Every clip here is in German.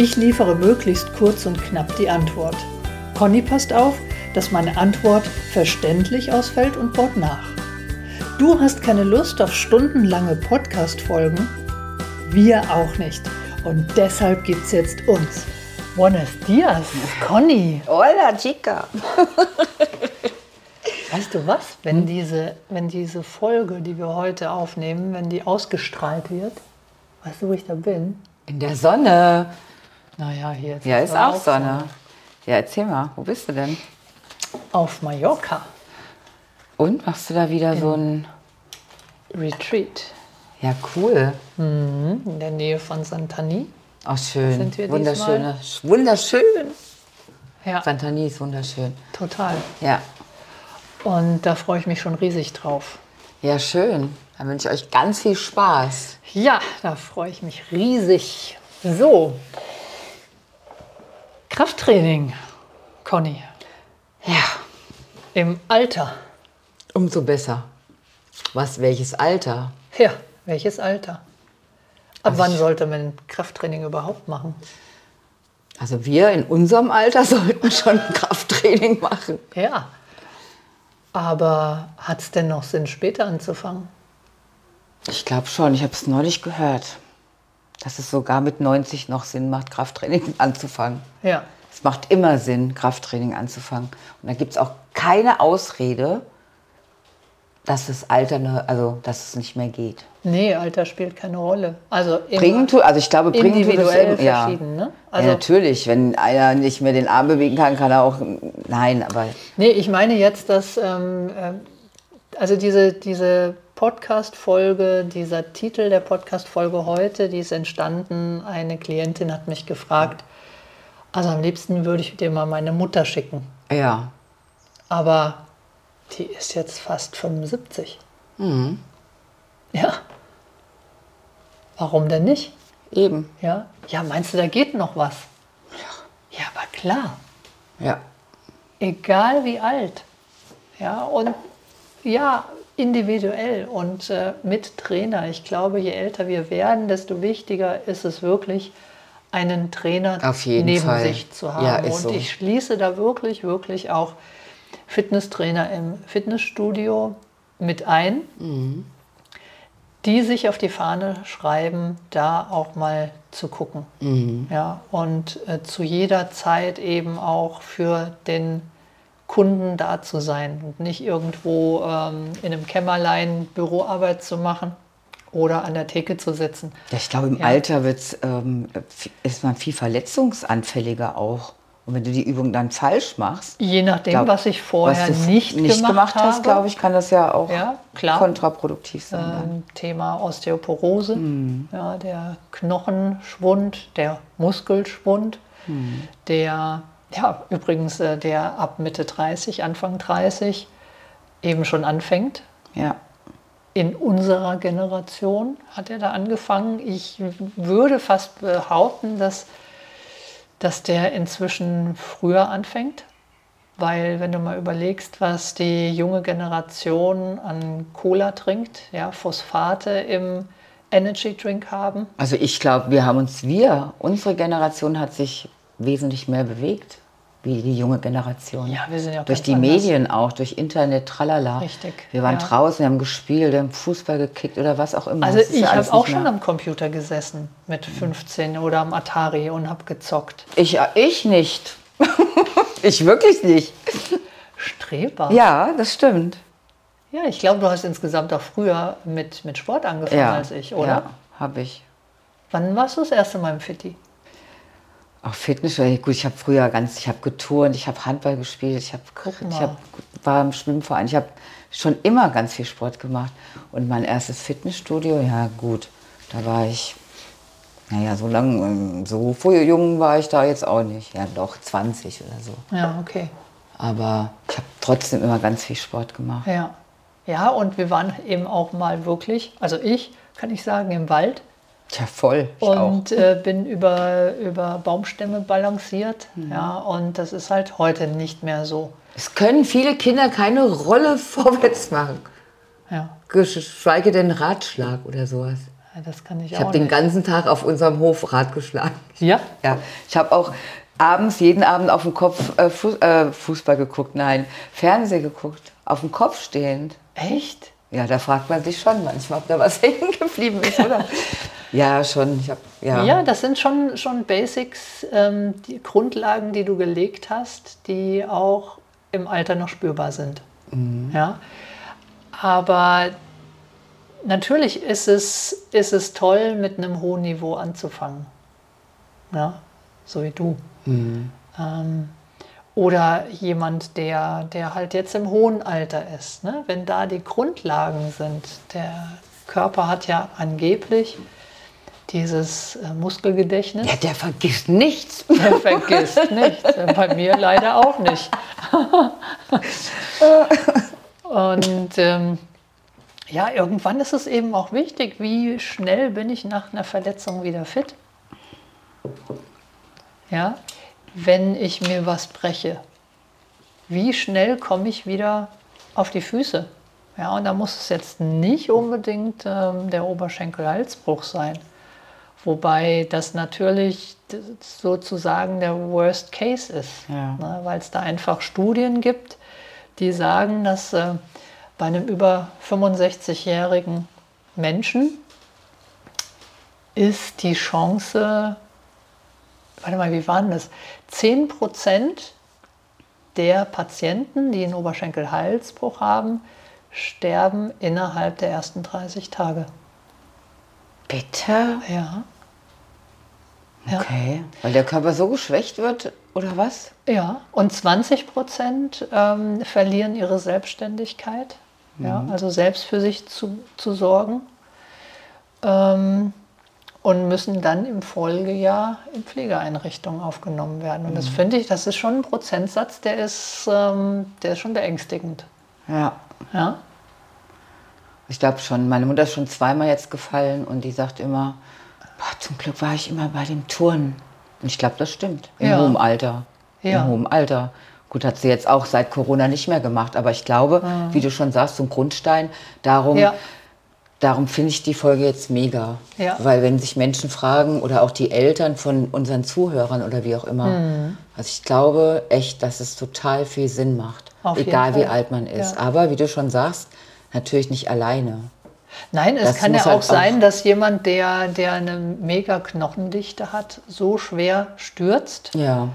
Ich liefere möglichst kurz und knapp die Antwort. Conny passt auf, dass meine Antwort verständlich ausfällt und baut nach. Du hast keine Lust auf stundenlange Podcast-Folgen? Wir auch nicht. Und deshalb gibt's jetzt uns. Buenos dias, Conny. Hola, chica. Weißt du was? Wenn, diese, wenn diese Folge, die wir heute aufnehmen, wenn die ausgestrahlt wird, weißt du, wo ich da bin? In der Sonne. Naja, hier jetzt Ja, ist auch Sonne. Ja, erzähl mal, wo bist du denn? Auf Mallorca. Und machst du da wieder so ein. Retreat. Ja, cool. Mhm, in der Nähe von Santani. Auch schön. Sind wir Wunderschöne. Wunderschön. Ja, Santani ist wunderschön. total. Ja. Und da freue ich mich schon riesig drauf. Ja, schön. Dann wünsche ich euch ganz viel Spaß. Ja, da freue ich mich riesig. So. Krafttraining, Conny. Ja. Im Alter. Umso besser. Was, welches Alter? Ja, welches Alter? Ab Also wann sollte man Krafttraining überhaupt machen? Also wir in unserem Alter sollten schon Krafttraining machen. Ja. Aber hat es denn noch Sinn, später anzufangen? Ich glaube schon, ich habe es neulich gehört, dass es sogar mit 90 noch Sinn macht, Krafttraining anzufangen. Ja. Es macht immer Sinn, Krafttraining anzufangen. Und da gibt es auch keine Ausrede, dass das Alter, ne, also dass es nicht mehr geht. Nee, Alter spielt keine Rolle. Also Bringen tu, also ich glaube, bringen individuell immer- ja. verschieden. Ne? ja, Also, natürlich, wenn einer nicht mehr den Arm bewegen kann, kann er auch, nein, aber nee, ich meine jetzt, dass ähm, ähm, also diese, diese Podcast-Folge, dieser Titel der Podcast-Folge heute, die ist entstanden. Eine Klientin hat mich gefragt, also am liebsten würde ich dir mal meine Mutter schicken. ja, Aber die ist jetzt fast 75. Mhm. Ja. Warum denn nicht? eben, Ja. Ja, meinst du, da geht noch was? Ja, aber klar. ja. Egal wie alt. Ja, und ja, individuell und äh, mit Trainer. Ich glaube, je älter wir werden, desto wichtiger ist es wirklich, einen Trainer neben Fall. sich zu haben. Ja, und so. ich schließe da wirklich, wirklich auch Fitnesstrainer im Fitnessstudio mit ein, Mhm. die sich auf die Fahne schreiben, da auch mal zu gucken. Mhm. Ja, und äh, zu jeder Zeit eben auch für den Kunden da zu sein und nicht irgendwo ähm, in einem Kämmerlein Büroarbeit zu machen oder an der Theke zu sitzen. Ja, ich glaube, im Ja. Alter wird's, ähm, ist man viel verletzungsanfälliger auch. Und wenn du die Übung dann falsch machst, Je nachdem, glaub, was ich vorher was du nicht, gemacht, hast, habe, glaube ich, kann das ja auch Ja, klar. kontraproduktiv sein. ähm, Thema Osteoporose, Mhm. ja, der Knochenschwund, der Muskelschwund, Mhm. der, ja, übrigens äh, der ab Mitte 30, Anfang 30 eben schon anfängt. Ja. In unserer Generation hat er da angefangen. Ich würde fast behaupten, dass, dass der inzwischen früher anfängt. Weil wenn du mal überlegst, was die junge Generation an Cola trinkt, ja, Phosphate im Energy Drink haben. Also ich glaube, wir haben uns, wir, unsere Generation hat sich wesentlich mehr bewegt, wie die junge Generation. Ja, wir sind ja Durch ganz die anders. Medien auch, durch Internet, tralala. Richtig, Wir waren ja. draußen, wir haben gespielt, wir haben Fußball gekickt oder was auch immer. Also ich ja habe auch schon mehr. am Computer gesessen mit 15 oder am Atari und habe gezockt. Ich, ich nicht. ich wirklich nicht. Streber. Ja, das stimmt. Ja, ich glaube, du hast insgesamt auch früher mit, mit Sport angefangen Ja, als ich, oder? Ja, habe ich. Wann warst du das erste Mal im Fitti? Auch Fitness, gut, ich habe früher ganz, ich habe geturnt, ich habe Handball gespielt, ich habe, ich hab, war im Schwimmverein, ich habe schon immer ganz viel Sport gemacht. Und mein erstes Fitnessstudio, ja gut, da war ich Naja, so lang, ähm, so jung war ich da jetzt auch nicht. Ja, doch 20 oder so. Ja, okay. Aber ich habe trotzdem immer ganz viel Sport gemacht. Ja. Ja, und wir waren eben auch mal wirklich, also ich, kann ich sagen, im Wald Ja, voll. Ich und äh, bin über, über Baumstämme balanciert. Ja, und das ist halt heute nicht mehr so. Es können viele Kinder keine Rolle vorwärts machen. Ja, Geschweige denn Ratschlag oder sowas. Ja, das kann ich, Ich auch habe den ganzen Tag auf unserem Hof Rad geschlagen. Ja? Ja, ich habe auch abends, jeden Abend auf dem Kopf äh, Fu äh, Fußball geguckt, nein, Fernsehen geguckt, auf dem Kopf stehend. Echt? Ja, da fragt man sich schon manchmal, ob da was hängen geblieben ist, oder? ja, schon. Ich hab, ja. Ja, das sind schon, schon Basics, ähm, die Grundlagen, die du gelegt hast, die auch im Alter noch spürbar sind. Ja? Aber natürlich ist es, ist es toll, mit einem hohen Niveau anzufangen. Ja? So wie du. Ähm, oder jemand, der, der halt jetzt im hohen Alter ist. Ne? Wenn da die Grundlagen sind, der Körper hat ja angeblich dieses äh, Muskelgedächtnis. ja, der vergisst nichts. Der vergisst nichts. Bei mir leider auch nicht. Und ähm, ja, irgendwann ist es eben auch wichtig, wie schnell bin ich nach einer Verletzung wieder fit. Ja, wenn ich mir was breche, wie schnell komme ich wieder auf die Füße? Ja, und da muss es jetzt nicht unbedingt ähm, der Oberschenkel-Halsbruch sein. Wobei das natürlich sozusagen der Worst Case ist, Ja. ne, weil es da einfach Studien gibt, die sagen, dass äh, bei einem über 65-jährigen Menschen ist die Chance, warte mal, wie war denn das? 10 Prozent der Patienten, die einen Oberschenkel-Halsbruch haben, sterben innerhalb der ersten 30 Tage. Bitte? Ja. Okay. Weil der Körper so geschwächt wird, oder was? Ja, und 20 Prozent ähm, verlieren ihre Selbstständigkeit, ja, also selbst für sich zu, zu sorgen ähm, und müssen dann im Folgejahr in Pflegeeinrichtungen aufgenommen werden. Und das finde ich, das ist schon ein Prozentsatz, der ist, ähm, der ist schon beängstigend. Ja. Ja? Ich glaube schon. Meine Mutter ist schon zweimal jetzt gefallen und die sagt immer, boah, zum Glück war ich immer bei dem Turnen. Und ich glaube, das stimmt. Im Ja. hohen Alter. Ja. Im hohen Alter. Gut, hat sie jetzt auch seit Corona nicht mehr gemacht. Aber ich glaube, wie du schon sagst, so ein Grundstein. Darum, Ja. darum finde ich die Folge jetzt mega. Ja. Weil wenn sich Menschen fragen oder auch die Eltern von unseren Zuhörern oder wie auch immer. Mhm. Also ich glaube echt, dass es total viel Sinn macht. Auf egal wie alt man ist. Aber wie du schon sagst, natürlich nicht alleine. Nein, es Das kann ja muss auch halt sein, dass jemand, der, der eine mega Knochendichte hat, so schwer stürzt, Ja.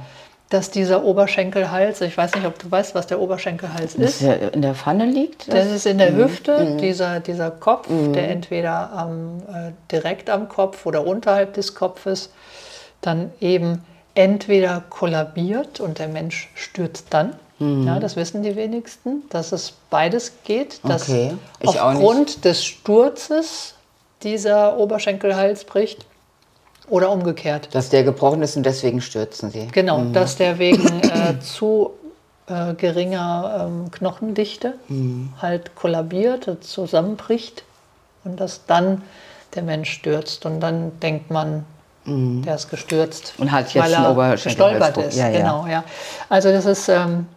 dass dieser Oberschenkelhals, ich weiß nicht, ob du weißt, was der Oberschenkelhals ist. er in der Pfanne liegt? Das ist in der Hüfte, dieser, dieser Kopf, der entweder am, äh, direkt am Kopf oder unterhalb des Kopfes dann eben entweder kollabiert und der Mensch stürzt dann. Ja, das wissen die wenigsten, dass es beides geht, dass Okay, ich auch nicht. aufgrund des Sturzes dieser Oberschenkelhals bricht oder umgekehrt. Dass der gebrochen ist und deswegen stürzen sie. Genau, dass der wegen äh, zu äh, geringer ähm, Knochendichte halt kollabiert, zusammenbricht und dass dann der Mensch stürzt. Und dann denkt man, der ist gestürzt. Und hat jetzt weil einen er Oberschenkelhalsbruch. gestolpert ist. Ja, ja. Genau, ja. Also das ist, ähm,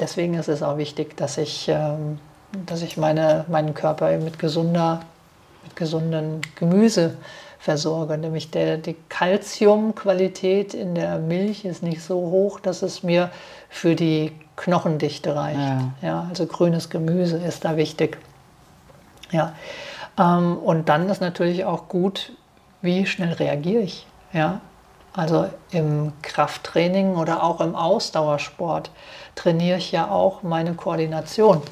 deswegen ist es auch wichtig, dass ich, ähm, dass ich meine, meinen Körper mit gesunder, mit gesunden Gemüse versorge. Nämlich der, die Kalziumqualität in der Milch ist nicht so hoch, dass es mir für die Knochendichte reicht. Ja. Ja, also grünes Gemüse ist da wichtig. Ja. Ähm, und dann ist natürlich auch gut, wie schnell reagiere ich. Ja. Also im Krafttraining oder auch im Ausdauersport trainiere ich ja auch meine Koordination.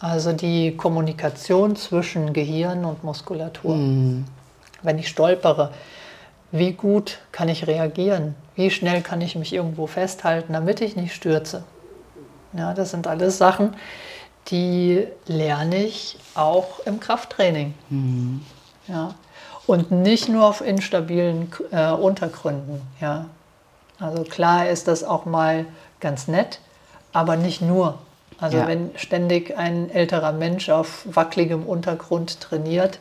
Also die Kommunikation zwischen Gehirn und Muskulatur. Wenn ich stolpere, wie gut kann ich reagieren? Wie schnell kann ich mich irgendwo festhalten, damit ich nicht stürze? Ja, das sind alles Sachen, die lerne ich auch im Krafttraining. Ja. Und nicht nur auf instabilen äh, Untergründen. Ja. Also klar ist das auch mal ganz nett, aber nicht nur. Also Ja. wenn ständig ein älterer Mensch auf wackeligem Untergrund trainiert,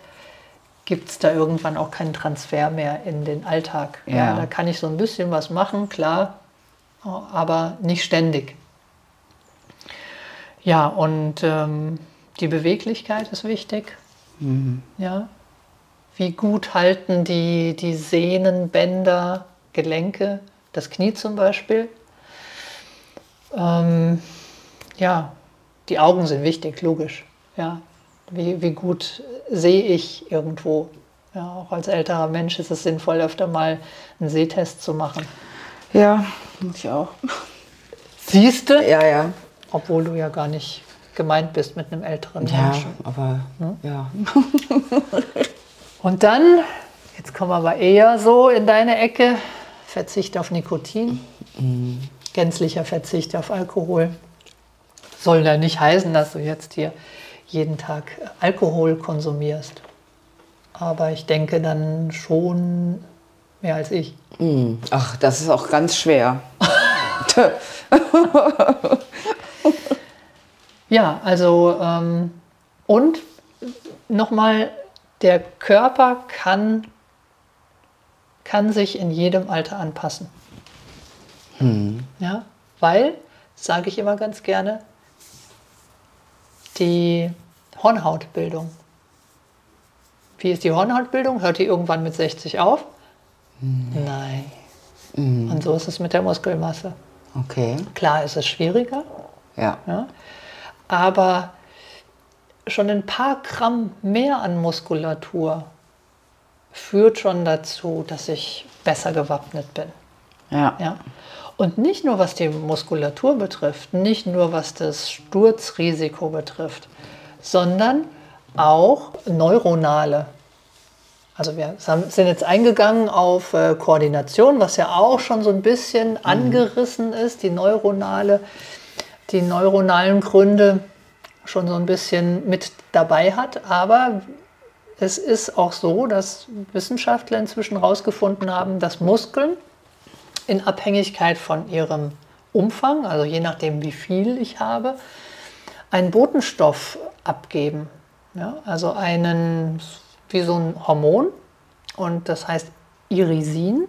gibt es da irgendwann auch keinen Transfer mehr in den Alltag. Ja. da kann ich so ein bisschen was machen, klar, aber nicht ständig. Ja, und ähm, die Beweglichkeit ist wichtig. Ja. Wie gut halten die, die Sehnen, Bänder, Gelenke, das Knie zum Beispiel. Ähm, ja, die Augen sind wichtig, logisch. Ja. Wie, wie gut sehe ich irgendwo? Ja, auch als älterer Mensch ist es sinnvoll, öfter mal einen Sehtest zu machen. Ja, ich auch. Siehst du? Ja, ja. Obwohl du ja gar nicht gemeint bist mit einem älteren Ja, Menschen. aber ja. Und dann, jetzt kommen wir aber eher so in deine Ecke, Verzicht auf Nikotin, gänzlicher Verzicht auf Alkohol. Soll ja nicht heißen, dass du jetzt hier jeden Tag Alkohol konsumierst. Aber ich denke dann schon mehr als ich. Hm. Ach, das ist auch ganz schwer. Ja, also ähm, und nochmal, der Körper kann, kann sich in jedem Alter anpassen. Ja, weil, sage ich immer ganz gerne, die Hornhautbildung. Wie ist die Hornhautbildung? Hört die irgendwann mit 60 auf? Nein. Und so ist es mit der Muskelmasse. Okay. Klar ist es schwieriger, Ja. ja, aber schon ein paar Gramm mehr an Muskulatur führt schon dazu, dass ich besser gewappnet bin. Ja. Ja? Und nicht nur was die Muskulatur betrifft, nicht nur was das Sturzrisiko betrifft, sondern auch neuronale. Also wir sind jetzt eingegangen auf äh, Koordination, was ja auch schon so ein bisschen angerissen ist, die neuronale, die neuronalen Gründe schon so ein bisschen mit dabei hat. Aber es ist auch so, dass Wissenschaftler inzwischen herausgefunden haben, dass Muskeln in Abhängigkeit von ihrem Umfang, also je nachdem, wie viel ich habe, einen Botenstoff abgeben. Ja, also einen, wie so ein Hormon, und das heißt Irisin.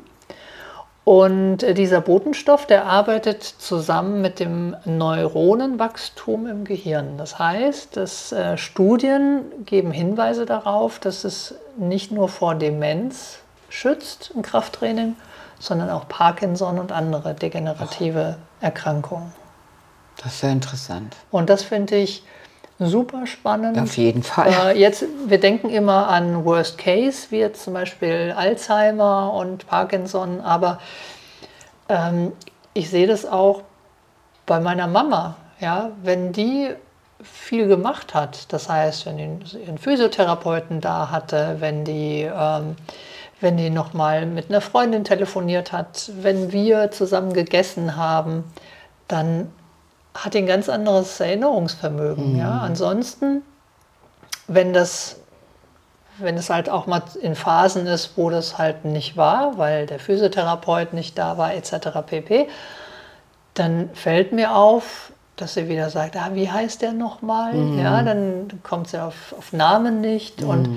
Und äh, dieser Botenstoff, der arbeitet zusammen mit dem Neuronenwachstum im Gehirn. Das heißt, dass äh, Studien geben Hinweise darauf, dass es nicht nur vor Demenz schützt, ein Krafttraining, sondern auch Parkinson und andere degenerative Erkrankungen. Das ist sehr interessant. Und das finde ich super spannend. Auf jeden Fall. Äh, jetzt, wir denken immer an Worst Case, wie jetzt zum Beispiel Alzheimer und Parkinson, aber ähm, ich sehe das auch bei meiner Mama. Ja, wenn die viel gemacht hat, das heißt, wenn die ihren Physiotherapeuten da hatte, wenn die, ähm, wenn die nochmal mit einer Freundin telefoniert hat, wenn wir zusammen gegessen haben, dann hat ein ganz anderes Erinnerungsvermögen. Ja? Ansonsten, wenn das, wenn es halt auch mal in Phasen ist, wo das halt nicht war, weil der Physiotherapeut nicht da war, etc. pp., dann fällt mir auf, dass sie wieder sagt, ah, wie heißt der nochmal? Ja, dann kommt sie auf, auf Namen nicht. Und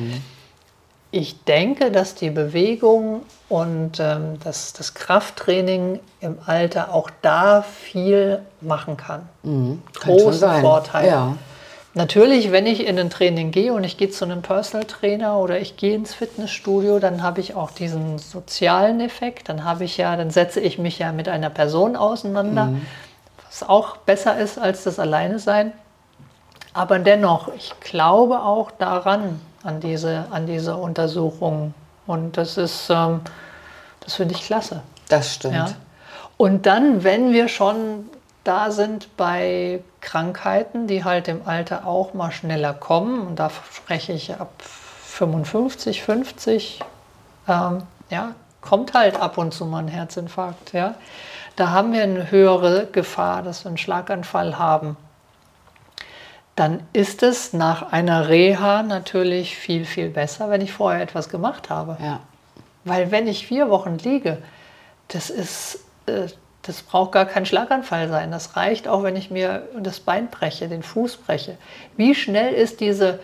ich denke, dass die Bewegung und ähm, das, das Krafttraining im Alter auch da viel machen kann. Schon Großen. Vorteil. Ja. Natürlich, wenn ich in ein Training gehe und ich gehe zu einem Personal Trainer oder ich gehe ins Fitnessstudio, dann habe ich auch diesen sozialen Effekt. Dann habe ich ja, dann setze ich mich ja mit einer Person auseinander, was auch besser ist als das Alleine sein. Aber dennoch, ich glaube auch daran, an diese, an diese Untersuchungen. Und das ist, ähm, das finde ich klasse. Das stimmt. Ja. Und dann, wenn wir schon da sind bei Krankheiten, die halt im Alter auch mal schneller kommen, und da spreche ich ab 55, 50, ähm, ja, kommt halt ab und zu mal ein Herzinfarkt. Ja. Da haben wir eine höhere Gefahr, dass wir einen Schlaganfall haben. Dann ist es nach einer Reha natürlich viel, viel besser, wenn ich vorher etwas gemacht habe. Ja. Weil wenn ich vier Wochen liege, das ist, äh, das braucht gar kein Schlaganfall sein. Das reicht auch, wenn ich mir das Bein breche, den Fuß breche. Wie schnell ist diese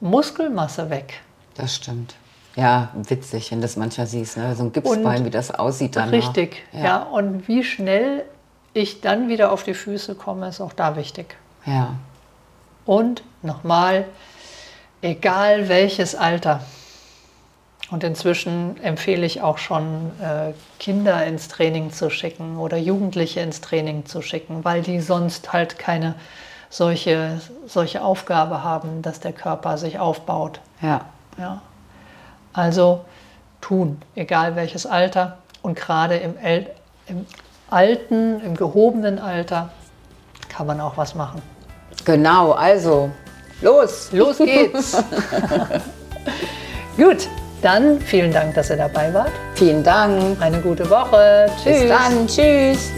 Muskelmasse weg? Das stimmt. Ja, witzig, wenn das manchmal siehst, ne? so ein Gipsbein, Und wie das aussieht dann. Richtig, Ja. ja. Und wie schnell ich dann wieder auf die Füße komme, ist auch da wichtig. Ja. Und nochmal, egal welches Alter. Und inzwischen empfehle ich auch schon, äh, Kinder ins Training zu schicken oder Jugendliche ins Training zu schicken, weil die sonst halt keine solche, solche Aufgabe haben, dass der Körper sich aufbaut. Ja. Ja. Also tun, egal welches Alter. Und gerade im, El im alten, im gehobenen Alter kann man auch was machen. Genau, also los. Los geht's! Gut, dann vielen Dank, dass ihr dabei wart. Vielen Dank. Eine gute Woche. Tschüss. Bis dann. Tschüss.